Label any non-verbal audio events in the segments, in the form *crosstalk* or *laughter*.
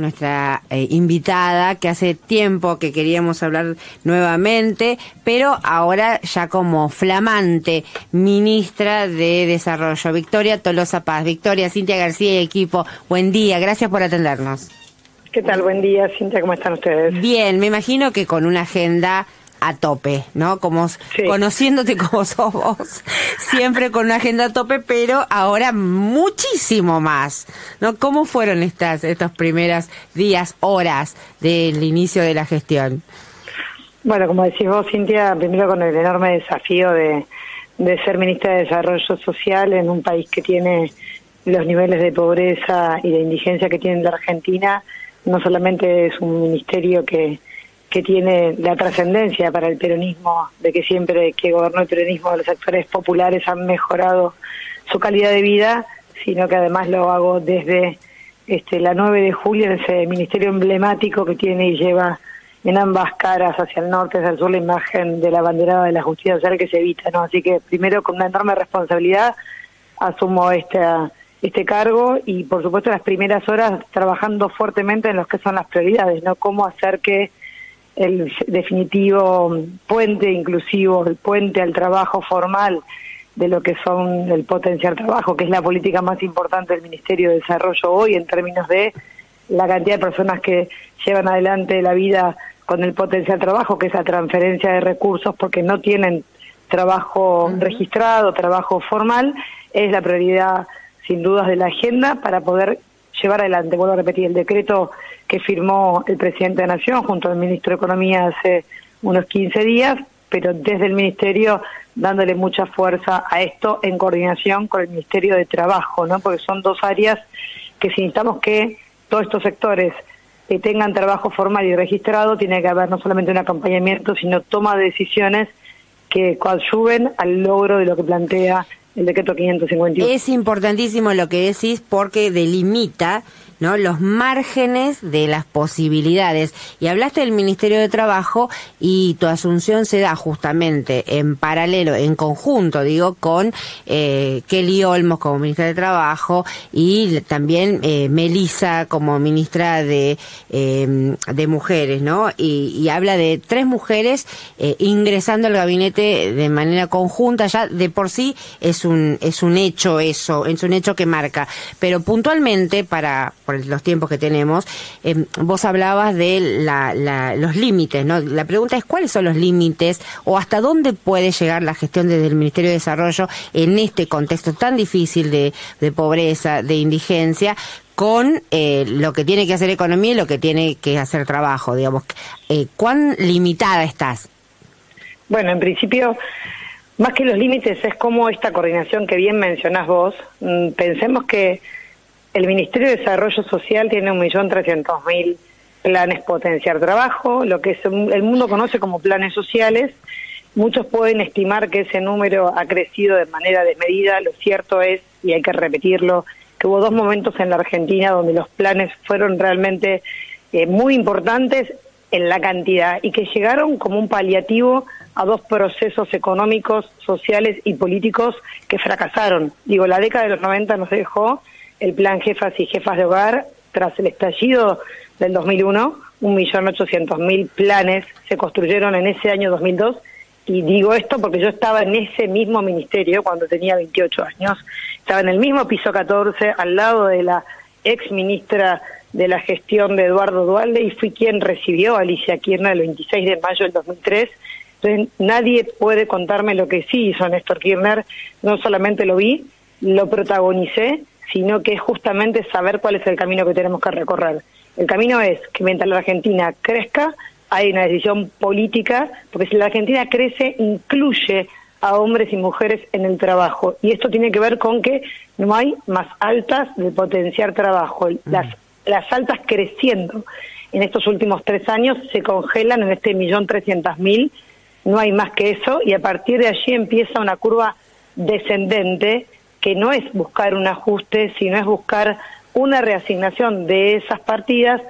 nuestra eh, invitada, que hace tiempo que queríamos hablar nuevamente, pero ahora ya como flamante ministra de Desarrollo. Victoria Tolosa Paz. Victoria, Cintia García y equipo, buen día, gracias por atendernos. ¿Qué tal? Buen día, Cintia, ¿cómo están ustedes? Bien, me imagino que con una agenda a tope, ¿no? Como conociéndote como *laughs* sos vos, siempre con una agenda a tope, pero ahora muchísimo más, ¿no? ¿Cómo fueron estas estos primeras días, horas del inicio de la gestión? Bueno, como decís vos, Cintia, primero con el enorme desafío de, de ser ministra de Desarrollo Social en un país que tiene los niveles de pobreza y de indigencia que tiene la Argentina, no solamente es un ministerio que que tiene la trascendencia para el peronismo, de que siempre que gobernó el peronismo los actores populares han mejorado su calidad de vida, sino que además lo hago desde este, la 9 de julio, en ese ministerio emblemático que tiene y lleva en ambas caras, hacia el norte, hacia el sur, la imagen de la banderada de la justicia social que se evita, ¿no? Así que primero con una enorme responsabilidad asumo esta, este cargo y por supuesto las primeras horas trabajando fuertemente en lo que son las prioridades, ¿no? Cómo hacer que el definitivo puente inclusivo, el puente al trabajo formal de lo que son el potencial trabajo, que es la política más importante del Ministerio de Desarrollo hoy en términos de la cantidad de personas que llevan adelante la vida con el potencial trabajo, que es la transferencia de recursos porque no tienen trabajo registrado, trabajo formal, es la prioridad sin dudas de la agenda para poder llevar adelante. Vuelvo a repetir, el decreto que firmó el presidente de la Nación junto al ministro de Economía hace unos 15 días, pero desde el ministerio dándole mucha fuerza a esto en coordinación con el Ministerio de Trabajo, ¿no? Porque son dos áreas que si necesitamos que todos estos sectores que tengan trabajo formal y registrado, tiene que haber no solamente un acompañamiento, sino toma de decisiones que coadyuven al logro de lo que plantea el decreto 551. Es importantísimo lo que decís porque delimita los márgenes de las posibilidades. Y hablaste del Ministerio de Trabajo y tu asunción se da justamente en paralelo, en conjunto, digo, con eh, Kelly Olmos como ministra de Trabajo y también eh, Melisa como ministra de, em, de Mujeres, ¿no? Y, y, habla de tres mujeres eh, ingresando al gabinete de manera conjunta, ya de por sí es un, es un hecho eso, es un hecho que marca. Pero puntualmente para por los tiempos que tenemos, eh, vos hablabas de los límites, ¿no? La pregunta es cuáles son los límites o hasta dónde puede llegar la gestión desde el Ministerio de Desarrollo en este contexto tan difícil de, pobreza, de indigencia, con eh, lo que tiene que hacer economía y lo que tiene que hacer trabajo, digamos. Eh, ¿Cuán limitada estás? Bueno, en principio, más que los límites es como esta coordinación que bien mencionás vos. Mm, pensemos que el Ministerio de Desarrollo Social tiene un millón trescientos mil planes potenciar trabajo, lo que el mundo conoce como planes sociales. Muchos pueden estimar que ese número ha crecido de manera desmedida. Lo cierto es, y hay que repetirlo, que hubo dos momentos en la Argentina donde los planes fueron realmente eh, muy importantes en la cantidad y que llegaron como un paliativo a dos procesos económicos, sociales y políticos que fracasaron. Digo, la década de los 90 nos dejó el plan Jefas y Jefas de Hogar tras el estallido del 2001, 1.800.000 planes se construyeron en ese año 2002 y digo esto porque yo estaba en ese mismo ministerio cuando tenía 28 años, estaba en el mismo piso 14 al lado de la ex ministra de la gestión de Eduardo Dualde y fui quien recibió a Alicia Kirchner el 26 de mayo del 2003. Entonces nadie puede contarme lo que sí hizo Néstor Kirchner, no solamente lo vi, lo protagonicé sino que es justamente saber cuál es el camino que tenemos que recorrer. El camino es que mientras la Argentina crezca, hay una decisión política, porque si la Argentina crece, incluye a hombres y mujeres en el trabajo. Y esto tiene que ver con que no hay más altas de potenciar trabajo. Las, las altas creciendo en estos últimos tres años se congelan en este millón trescientas mil, no hay más que eso, y a partir de allí empieza una curva descendente que no es buscar un ajuste, sino es buscar una reasignación de esas partidas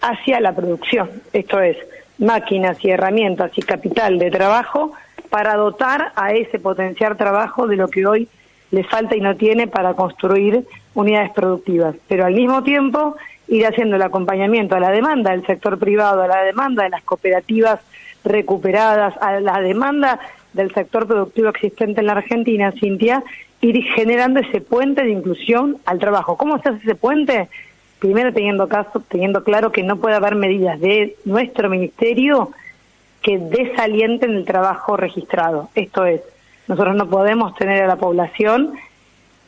hacia la producción. Esto es, máquinas y herramientas y capital de trabajo para dotar a ese potencial trabajo de lo que hoy le falta y no tiene para construir unidades productivas. Pero al mismo tiempo, ir haciendo el acompañamiento a la demanda del sector privado, a la demanda de las cooperativas recuperadas, a la demanda del sector productivo existente en la Argentina, Cintia, ir generando ese puente de inclusión al trabajo. ¿Cómo se hace ese puente? Primero teniendo caso, teniendo claro que no puede haber medidas de nuestro ministerio que desalienten el trabajo registrado. Esto es, nosotros no podemos tener a la población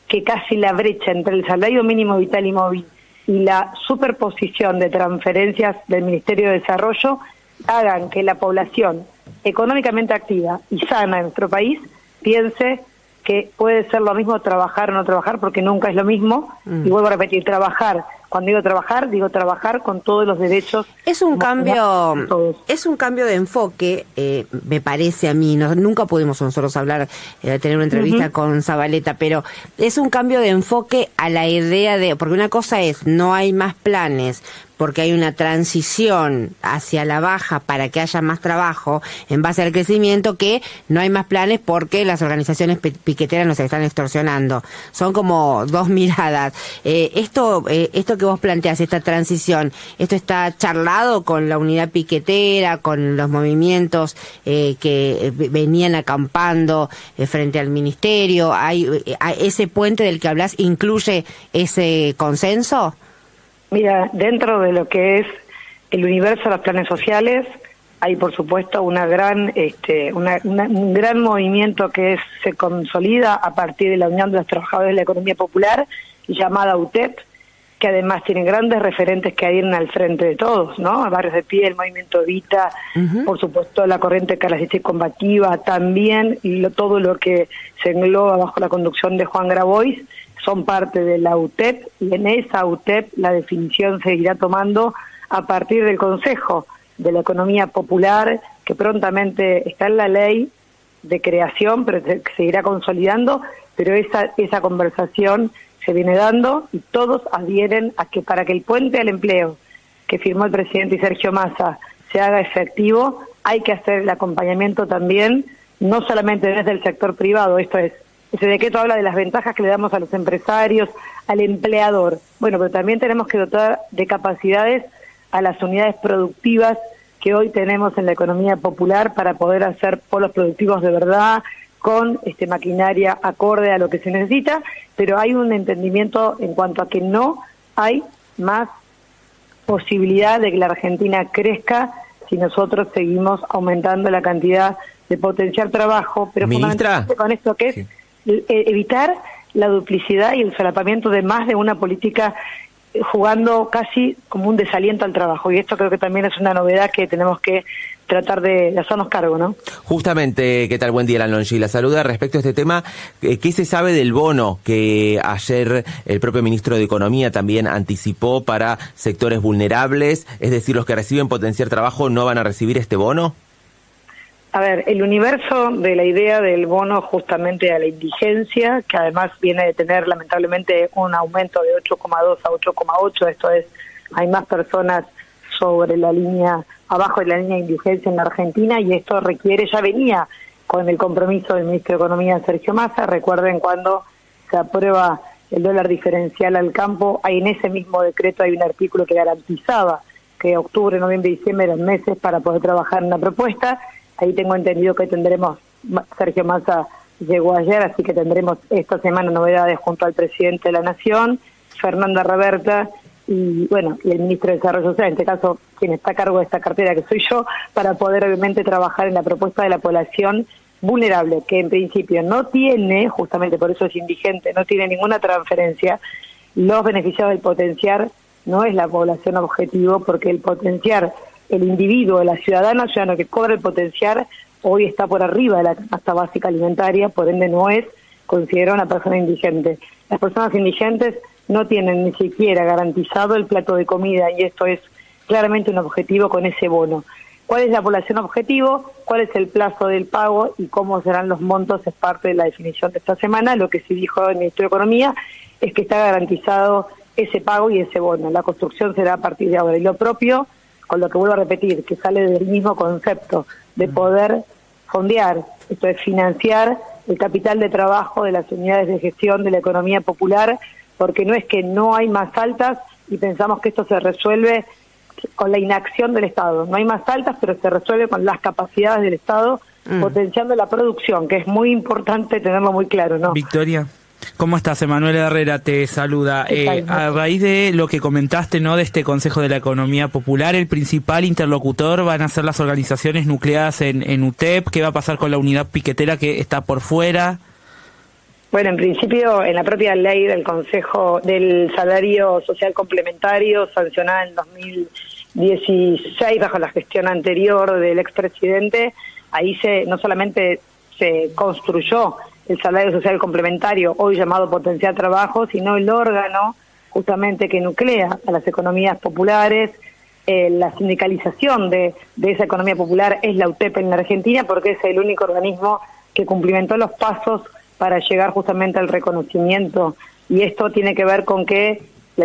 que casi la brecha entre el salario mínimo vital y móvil y la superposición de transferencias del Ministerio de Desarrollo hagan que la población económicamente activa y sana en nuestro país piense que puede ser lo mismo trabajar o no trabajar porque nunca es lo mismo. Mm. Y vuelvo a repetir, trabajar cuando digo trabajar, digo trabajar con todos los derechos. Es un cambio, es un cambio de enfoque, eh, me parece a mí. No, nunca pudimos nosotros hablar, eh, tener una entrevista con Zabaleta, pero es un cambio de enfoque a la idea de, porque una cosa es, no hay más planes, porque hay una transición hacia la baja para que haya más trabajo en base al crecimiento, que no hay más planes porque las organizaciones piqueteras nos están extorsionando. Son como dos *laughs* miradas. Eh, esto, eh, esto que vos planteas, esta transición, ¿esto está charlado con la unidad piquetera, con los movimientos eh, que venían acampando frente al ministerio? ¿Hay, ¿Ese puente del que hablas incluye ese consenso? Mira, dentro de lo que es el universo de los planes sociales, hay por supuesto una gran, este, un gran movimiento que se consolida a partir de la Unión de los Trabajadores de la Economía Popular, llamada UTEP, que además tiene grandes referentes que adhieren al frente de todos, ¿no? Barrios de Pie, el movimiento Evita, por supuesto la corriente característica y combativa, también y todo lo que se engloba bajo la conducción de Juan Grabois, son parte de la UTEP y en esa UTEP la definición se irá tomando a partir del Consejo de la Economía Popular, que prontamente está en la ley de creación, pero se seguirá consolidando, pero esa, esa conversación se viene dando y todos adhieren a que para que el puente al empleo que firmó el presidente Sergio Massa se haga efectivo, hay que hacer el acompañamiento también, no solamente desde el sector privado, esto es ese decreto habla de las ventajas que le damos a los empresarios, al empleador. Bueno, pero también tenemos que dotar de capacidades a las unidades productivas que hoy tenemos en la economía popular para poder hacer polos productivos de verdad, con este maquinaria acorde a lo que se necesita, pero hay un entendimiento en cuanto a que no hay más posibilidad de que la Argentina crezca si nosotros seguimos aumentando la cantidad de potencial trabajo, pero fundamentalmente con esto que es evitar la duplicidad y el solapamiento de más de una política jugando casi como un desaliento al trabajo. Y esto creo que también es una novedad que tenemos que tratar de, hacernos cargo, ¿no? Justamente, ¿qué tal? Buen día, Lanonji. La saluda respecto a este tema. Eh, ¿Qué se sabe del bono que ayer el propio ministro de Economía también anticipó para sectores vulnerables? Es decir, los que reciben potenciar trabajo no van a recibir este bono. A ver, el universo de la idea del bono justamente a la indigencia, que además viene de tener lamentablemente un aumento de 8,2 a 8,8, esto es, hay más personas sobre la línea, abajo de la línea de indigencia en la Argentina y esto requiere, ya venía con el compromiso del ministro de Economía Sergio Massa, recuerden cuando se aprueba el dólar diferencial al campo, hay en ese mismo decreto hay un artículo que garantizaba que octubre, noviembre y diciembre eran meses para poder trabajar en la propuesta Ahí tengo entendido que tendremos, Sergio Massa llegó ayer, así que tendremos esta semana novedades junto al presidente de la Nación, Fernanda Roberta y bueno, y el ministro de Desarrollo Social, en este caso quien está a cargo de esta cartera que soy yo, para poder obviamente trabajar en la propuesta de la población vulnerable, que en principio no tiene, justamente por eso es indigente, no tiene ninguna transferencia, los beneficiados del potenciar no es la población objetivo, porque el potenciar el individuo, la ciudadana, ciudadano que cobra el potencial, hoy está por arriba de la canasta básica alimentaria, por ende no es considerada una persona indigente. Las personas indigentes no tienen ni siquiera garantizado el plato de comida y esto es claramente un objetivo con ese bono. ¿Cuál es la población objetivo? ¿Cuál es el plazo del pago? ¿Y cómo serán los montos? Es parte de la definición de esta semana. Lo que sí dijo el Ministerio de Economía es que está garantizado ese pago y ese bono. La construcción será a partir de ahora. Y lo propio con lo que vuelvo a repetir, que sale del mismo concepto de poder fondear, esto es financiar el capital de trabajo de las unidades de gestión de la economía popular, porque no es que no hay más altas, y pensamos que esto se resuelve con la inacción del Estado. No hay más altas, pero se resuelve con las capacidades del Estado, mm. potenciando la producción, que es muy importante tenerlo muy claro, ¿no? Victoria. ¿Cómo estás? Emanuel Herrera te saluda. Eh, a raíz de lo que comentaste, ¿no? De este Consejo de la Economía Popular, el principal interlocutor van a ser las organizaciones nucleadas en, en UTEP. ¿Qué va a pasar con la unidad piquetera que está por fuera? Bueno, en principio, en la propia ley del Consejo del Salario Social Complementario, sancionada en 2016 bajo la gestión anterior del expresidente, ahí se no solamente se construyó el salario social complementario, hoy llamado potencial trabajo, sino el órgano justamente que nuclea a las economías populares. Eh, la sindicalización de, de esa economía popular es la UTEP en la Argentina porque es el único organismo que cumplimentó los pasos para llegar justamente al reconocimiento. Y esto tiene que ver con que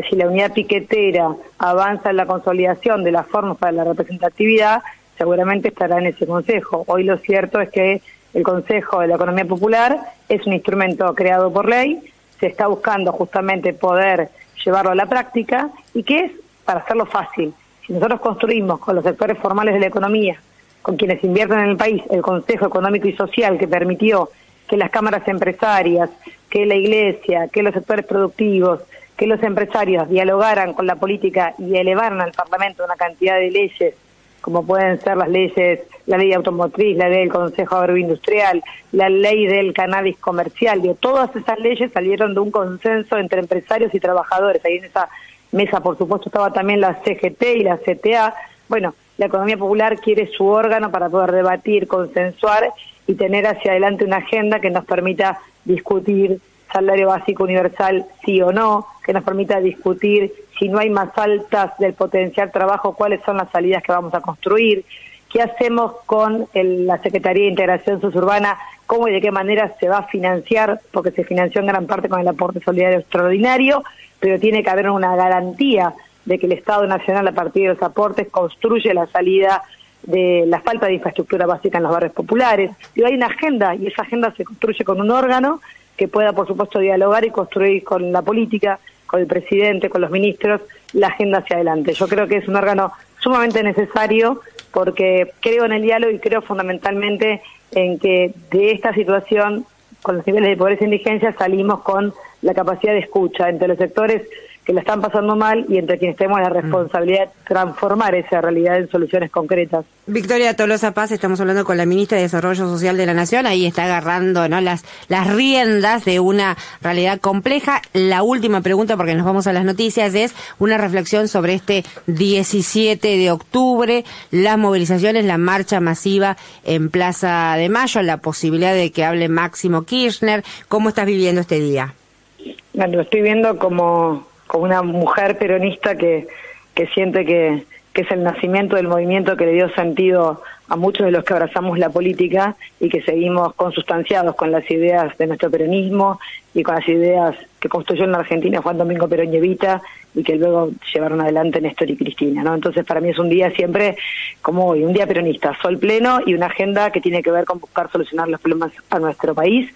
si la unidad piquetera avanza en la consolidación de las formas para la representatividad, seguramente estará en ese consejo. Hoy lo cierto es que el Consejo de la Economía Popular es un instrumento creado por ley, se está buscando justamente poder llevarlo a la práctica y que es para hacerlo fácil. Si nosotros construimos con los sectores formales de la economía, con quienes invierten en el país, el Consejo Económico y Social que permitió que las cámaras empresarias, que la iglesia, que los sectores productivos, que los empresarios dialogaran con la política y elevaran al Parlamento una cantidad de leyes como pueden ser las leyes, la ley automotriz, la ley del Consejo Agroindustrial, la ley del cannabis comercial, digo, todas esas leyes salieron de un consenso entre empresarios y trabajadores. Ahí en esa mesa, por supuesto, estaba también la CGT y la CTA. Bueno, la economía popular quiere su órgano para poder debatir, consensuar y tener hacia adelante una agenda que nos permita discutir salario básico universal sí o no, que nos permita discutir si no hay más altas del potencial trabajo, cuáles son las salidas que vamos a construir, qué hacemos con la Secretaría de Integración Suburbana, cómo y de qué manera se va a financiar, porque se financió en gran parte con el aporte solidario extraordinario, pero tiene que haber una garantía de que el Estado Nacional a partir de los aportes construye la salida de la falta de infraestructura básica en los barrios populares. Y hay una agenda y esa agenda se construye con un órgano que pueda, por supuesto, dialogar y construir con la política, con el presidente, con los ministros, la agenda hacia adelante. Yo creo que es un órgano sumamente necesario porque creo en el diálogo y creo fundamentalmente en que de esta situación, con los niveles de pobreza e indigencia, salimos con la capacidad de escucha entre los sectores que la están pasando mal y entre quienes tenemos la mm. responsabilidad de transformar esa realidad en soluciones concretas. Victoria Tolosa Paz, estamos hablando con la ministra de Desarrollo Social de la Nación, ahí está agarrando ¿no? las, las riendas de una realidad compleja. La última pregunta, porque nos vamos a las noticias, es una reflexión sobre este 17 de octubre, las movilizaciones, la marcha masiva en Plaza de Mayo, la posibilidad de que hable Máximo Kirchner. ¿Cómo estás viviendo este día? Bueno, lo estoy viendo como como una mujer peronista que, que siente que, que es el nacimiento del movimiento que le dio sentido a muchos de los que abrazamos la política y que seguimos consustanciados con las ideas de nuestro peronismo y con las ideas que construyó en la Argentina Juan Domingo Perón y Evita y que luego llevaron adelante Néstor y Cristina, ¿no? Entonces para mí es un día siempre como hoy, un día peronista, sol pleno y una agenda que tiene que ver con buscar solucionar los problemas a nuestro país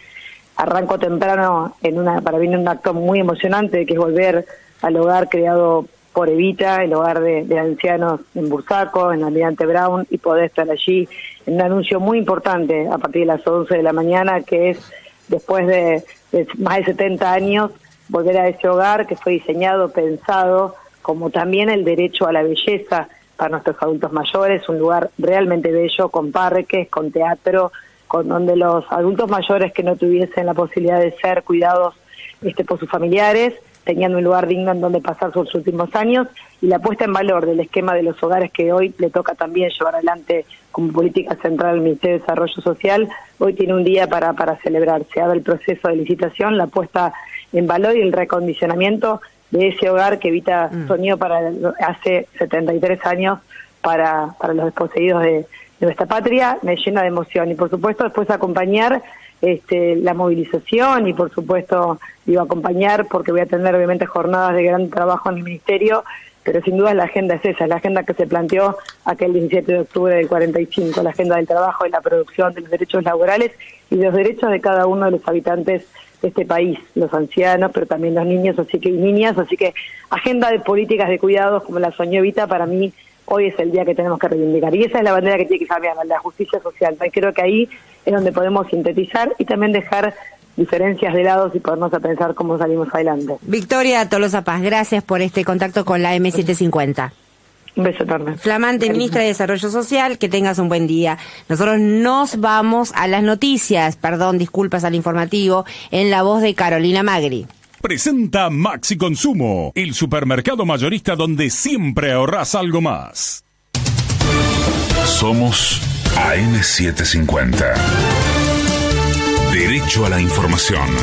arranco temprano en una para mí un acto muy emocionante que es volver al hogar creado por Evita, el hogar de, ancianos en Bursaco, en Almirante Brown, y poder estar allí en un anuncio muy importante a partir de las 11 de la mañana, que es después de, de más de 70 años, volver a ese hogar que fue diseñado, pensado, como también el derecho a la belleza para nuestros adultos mayores, un lugar realmente bello, con parques, con teatro, con donde los adultos mayores que no tuviesen la posibilidad de ser cuidados este, por sus familiares, tenían un lugar digno en donde pasar sus últimos años y la puesta en valor del esquema de los hogares que hoy le toca también llevar adelante como política central al Ministerio de Desarrollo Social, hoy tiene un día para, para celebrar. Se abre el proceso de licitación, la puesta en valor y el recondicionamiento de ese hogar que Evita mm. soñó para hace 73 años para, para los desposeídos de, de nuestra patria me llena de emoción y por supuesto después acompañar este, la movilización y por supuesto digo acompañar porque voy a tener obviamente jornadas de gran trabajo en el ministerio pero sin duda la agenda es esa, la agenda que se planteó aquel 17 de octubre del 45, la agenda del trabajo, de la producción, de los derechos laborales y de los derechos de cada uno de los habitantes este país, los ancianos, pero también los niños así que, y niñas. Así que agenda de políticas de cuidados como la soñó Evita, para mí hoy es el día que tenemos que reivindicar. Y esa es la bandera que tiene que cambiar, la justicia social. Y creo que ahí es donde podemos sintetizar y también dejar diferencias de lados y ponernos a pensar cómo salimos adelante. Victoria Tolosa Paz, gracias por este contacto con la M750. Un beso enorme. Flamante ministra de Desarrollo Social, que tengas un buen día. Nosotros nos vamos a las noticias, perdón, disculpas al informativo, en la voz de Carolina Magri. Presenta Maxi Consumo, el supermercado mayorista donde siempre ahorras algo más. Somos AM750. Derecho a la información.